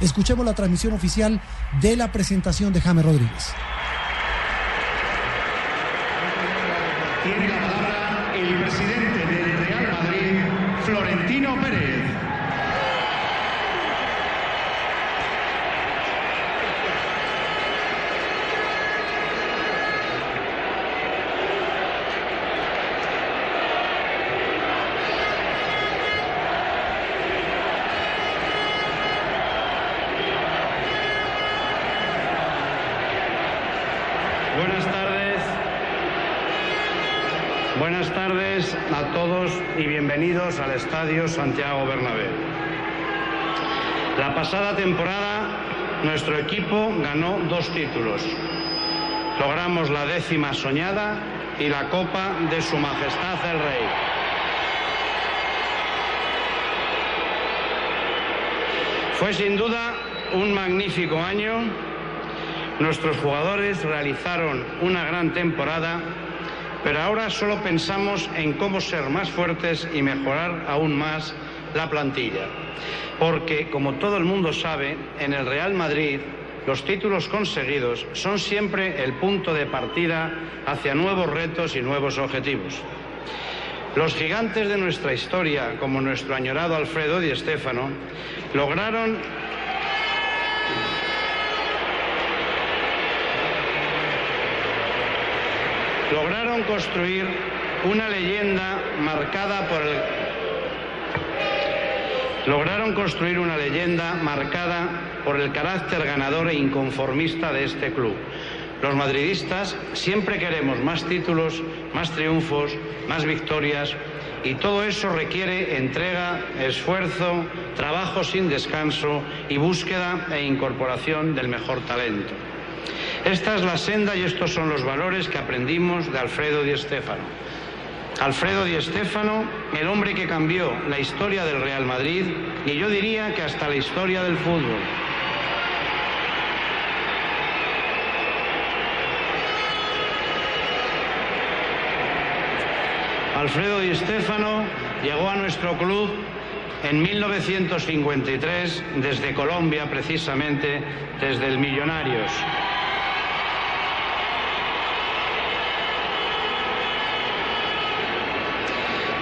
Escuchemos la transmisión oficial de la presentación de James Rodríguez. Buenas tardes a todos y bienvenidos al Estadio Santiago Bernabéu. La pasada temporada nuestro equipo ganó dos títulos. Logramos la décima soñada y la Copa de Su Majestad el Rey. Fue sin duda un magnífico año Nuestros jugadores realizaron una gran temporada, pero ahora solo pensamos en cómo ser más fuertes y mejorar aún más la plantilla. Porque, como todo el mundo sabe, en el Real Madrid los títulos conseguidos son siempre el punto de partida hacia nuevos retos y nuevos objetivos. Los gigantes de nuestra historia, como nuestro añorado Alfredo Di Stéfano, lograron lograron construir una leyenda marcada por el lograron construir una leyenda marcada por el carácter ganador e inconformista de este club. Los madridistas siempre queremos más títulos, más triunfos, más victorias y todo eso requiere entrega, esfuerzo, trabajo sin descanso y búsqueda e incorporación del mejor talento. Esta es la senda y estos son los valores que aprendimos de Alfredo Di Stéfano. Alfredo Di Stéfano, el hombre que cambió la historia del Real Madrid y yo diría que hasta la historia del fútbol. Alfredo Di Stéfano llegó a nuestro club en 1953 desde Colombia, precisamente desde el Millonarios.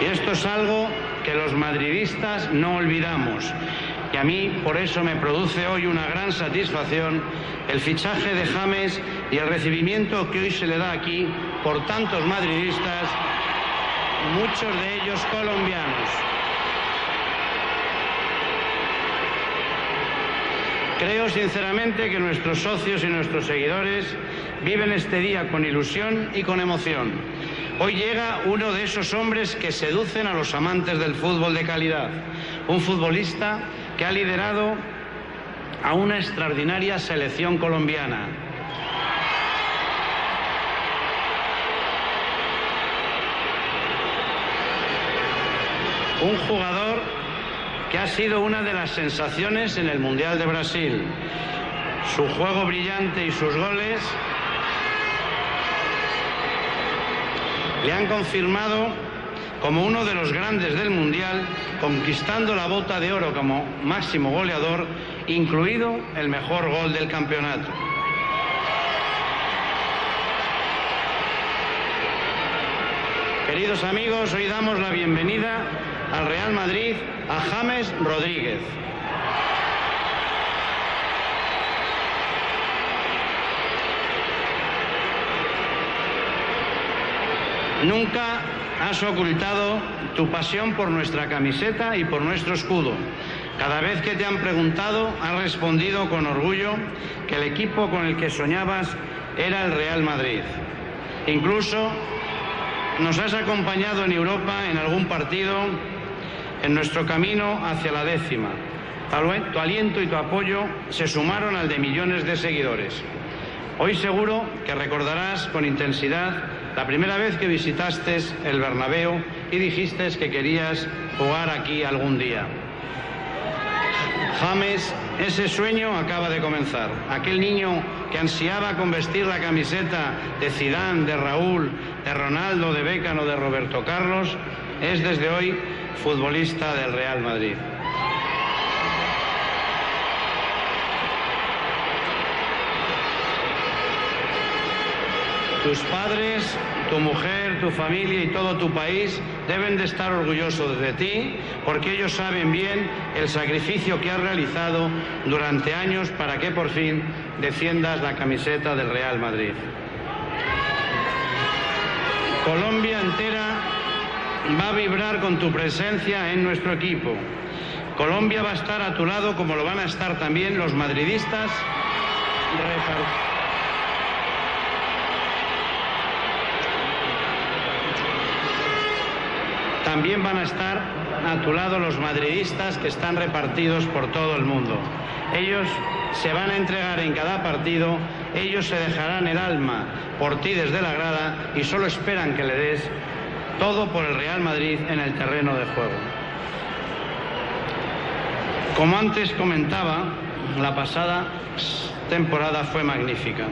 Y esto es algo que los madridistas no olvidamos. Y a mí por eso me produce hoy una gran satisfacción el fichaje de James y el recibimiento que hoy se le da aquí por tantos madridistas, muchos de ellos colombianos. Creo sinceramente que nuestros socios y nuestros seguidores viven este día con ilusión y con emoción. Hoy llega uno de esos hombres que seducen a los amantes del fútbol de calidad, un futbolista que ha liderado a una extraordinaria selección colombiana. Un jugador que ha sido una de las sensaciones en el Mundial de Brasil. Su juego brillante y sus goles le han confirmado como uno de los grandes del Mundial, conquistando la bota de oro como máximo goleador, incluido el mejor gol del campeonato. Queridos amigos, hoy damos la bienvenida al Real Madrid a James Rodríguez. Nunca has ocultado tu pasión por nuestra camiseta y por nuestro escudo. Cada vez que te han preguntado, has respondido con orgullo que el equipo con el que soñabas era el Real Madrid. Incluso nos has acompañado en Europa en algún partido en nuestro camino hacia la décima. Tu aliento y tu apoyo se sumaron al de millones de seguidores. Hoy seguro que recordarás con intensidad la primera vez que visitaste el Bernabéu y dijiste que querías jugar aquí algún día. James, ese sueño acaba de comenzar. Aquel niño que ansiaba con vestir la camiseta de Zidane, de Raúl, de Ronaldo, de Beckham o de Roberto Carlos, es desde hoy futbolista del Real Madrid. Tus padres, tu mujer, tu familia y todo tu país deben de estar orgullosos de ti porque ellos saben bien el sacrificio que has realizado durante años para que por fin defiendas la camiseta del Real Madrid. Colombia entera va a vibrar con tu presencia en nuestro equipo. Colombia va a estar a tu lado como lo van a estar también los madridistas También van a estar a tu lado los madridistas que están repartidos por todo el mundo. Ellos se van a entregar en cada partido, ellos se dejarán el alma por ti desde la grada y solo esperan que le des todo por el Real Madrid en el terreno de juego. Como antes comentaba, la pasada temporada fue magnífica,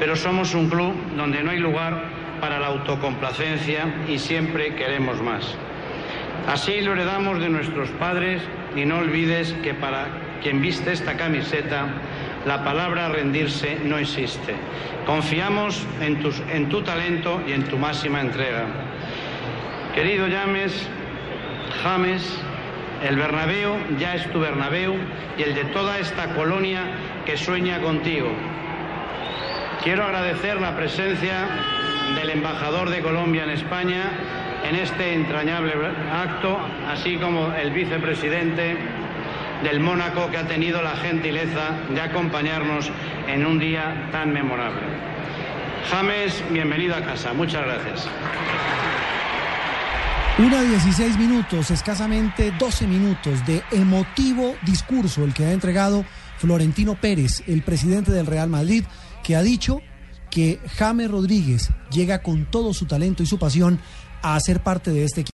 pero somos un club donde no hay lugar para la autocomplacencia y siempre queremos más. Así lo heredamos de nuestros padres y no olvides que para quien viste esta camiseta, la palabra rendirse no existe. Confiamos en, en tu talento y en tu máxima entrega. Querido James, James, el Bernabéu ya es tu Bernabéu y el de toda esta colonia que sueña contigo. Quiero agradecer la presencia del embajador de Colombia en España en este entrañable acto, así como el vicepresidente del Mónaco que ha tenido la gentileza de acompañarnos en un día tan memorable. James, bienvenido a casa. Muchas gracias. Una 16 minutos, escasamente 12 minutos de emotivo discurso el que ha entregado Florentino Pérez, el presidente del Real Madrid, que ha dicho que James Rodríguez llega con todo su talento y su pasión a ser parte de este equipo.